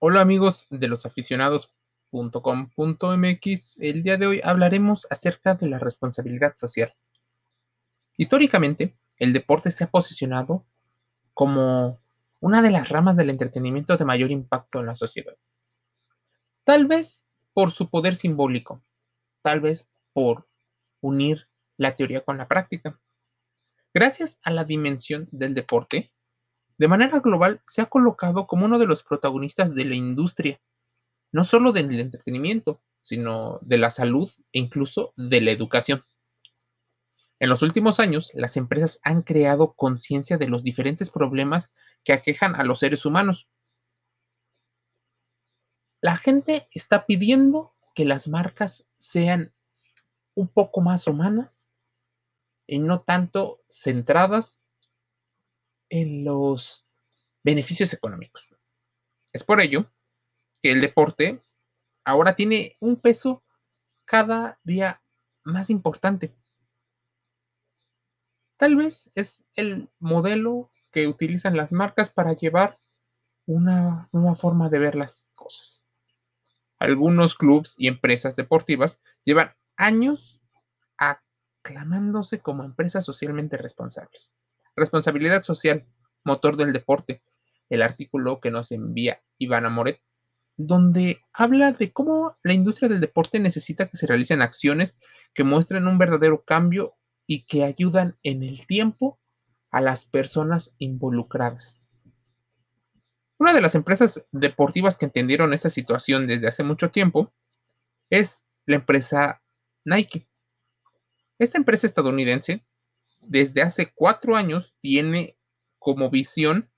Hola amigos de los aficionados.com.mx. El día de hoy hablaremos acerca de la responsabilidad social. Históricamente, el deporte se ha posicionado como una de las ramas del entretenimiento de mayor impacto en la sociedad. Tal vez por su poder simbólico, tal vez por unir la teoría con la práctica. Gracias a la dimensión del deporte, de manera global se ha colocado como uno de los protagonistas de la industria, no solo del entretenimiento, sino de la salud e incluso de la educación. En los últimos años, las empresas han creado conciencia de los diferentes problemas que aquejan a los seres humanos. La gente está pidiendo que las marcas sean un poco más humanas y no tanto centradas en los beneficios económicos. Es por ello que el deporte ahora tiene un peso cada día más importante. Tal vez es el modelo que utilizan las marcas para llevar una nueva forma de ver las cosas. Algunos clubes y empresas deportivas llevan años aclamándose como empresas socialmente responsables. Responsabilidad social, motor del deporte, el artículo que nos envía Ivana Moret, donde habla de cómo la industria del deporte necesita que se realicen acciones que muestren un verdadero cambio y que ayudan en el tiempo a las personas involucradas. Una de las empresas deportivas que entendieron esta situación desde hace mucho tiempo es la empresa Nike. Esta empresa estadounidense desde hace cuatro años tiene como visión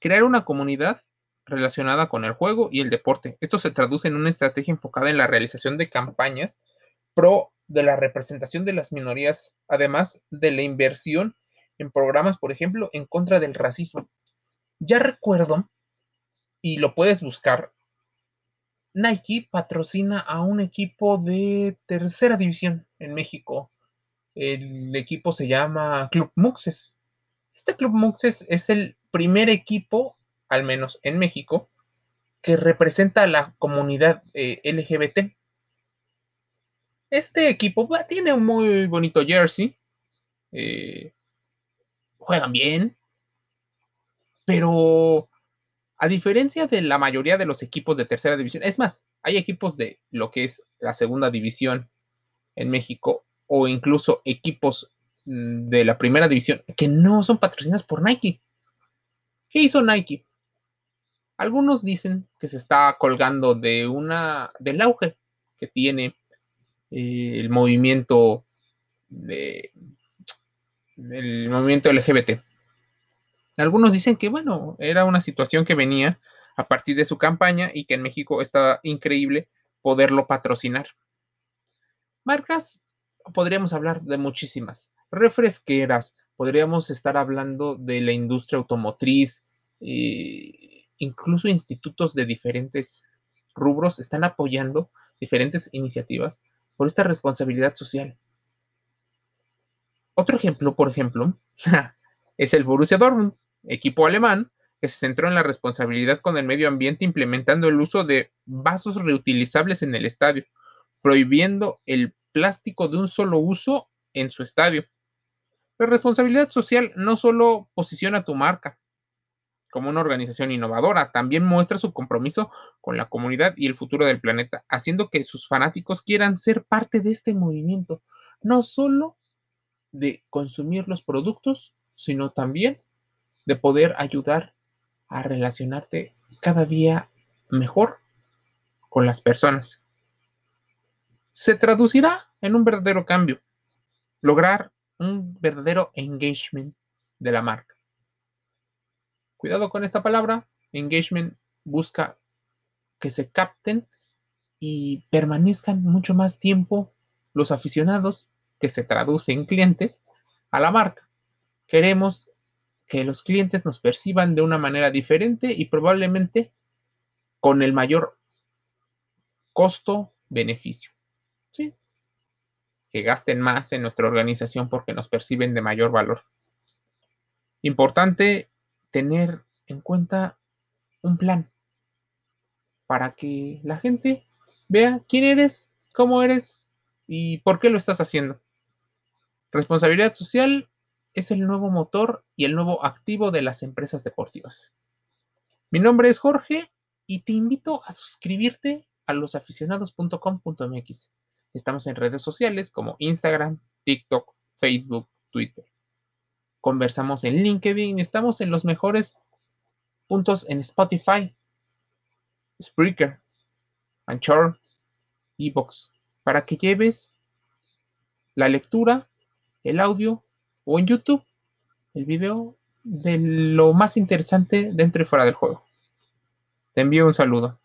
crear una comunidad relacionada con el juego y el deporte. Esto se traduce en una estrategia enfocada en la realización de campañas pro de la representación de las minorías, además de la inversión en programas, por ejemplo, en contra del racismo. Ya recuerdo, y lo puedes buscar, Nike patrocina a un equipo de tercera división en México, el equipo se llama Club Muxes. Este Club Muxes es el primer equipo, al menos en México, que representa a la comunidad eh, LGBT. Este equipo tiene un muy bonito jersey. Eh, juegan bien. Pero a diferencia de la mayoría de los equipos de tercera división, es más, hay equipos de lo que es la segunda división en México o incluso equipos mm, de la primera división que no son patrocinados por Nike. ¿Qué hizo Nike? Algunos dicen que se está colgando de una del auge que tiene eh, el movimiento de, el movimiento LGBT. Algunos dicen que bueno, era una situación que venía a partir de su campaña y que en México está increíble poderlo patrocinar. Marcas podríamos hablar de muchísimas. Refresqueras, podríamos estar hablando de la industria automotriz, eh, incluso institutos de diferentes rubros están apoyando diferentes iniciativas por esta responsabilidad social. Otro ejemplo, por ejemplo, es el Borussia Dortmund, equipo alemán que se centró en la responsabilidad con el medio ambiente implementando el uso de vasos reutilizables en el estadio, prohibiendo el plástico de un solo uso en su estadio. La responsabilidad social no solo posiciona tu marca como una organización innovadora, también muestra su compromiso con la comunidad y el futuro del planeta, haciendo que sus fanáticos quieran ser parte de este movimiento, no solo de consumir los productos, sino también de poder ayudar a relacionarte cada día mejor con las personas se traducirá en un verdadero cambio, lograr un verdadero engagement de la marca. Cuidado con esta palabra, engagement busca que se capten y permanezcan mucho más tiempo los aficionados, que se traducen en clientes, a la marca. Queremos que los clientes nos perciban de una manera diferente y probablemente con el mayor costo-beneficio. Sí. Que gasten más en nuestra organización porque nos perciben de mayor valor. Importante tener en cuenta un plan. para que la gente vea quién eres, cómo eres y por qué lo estás haciendo. Responsabilidad social es el nuevo motor y el nuevo activo de las empresas deportivas. Mi nombre es Jorge y te invito a suscribirte a losaficionados.com.mx. Estamos en redes sociales como Instagram, TikTok, Facebook, Twitter. Conversamos en LinkedIn, estamos en los mejores puntos en Spotify, Spreaker, Anchor, Evox, para que lleves la lectura, el audio o en YouTube el video de lo más interesante dentro y fuera del juego. Te envío un saludo.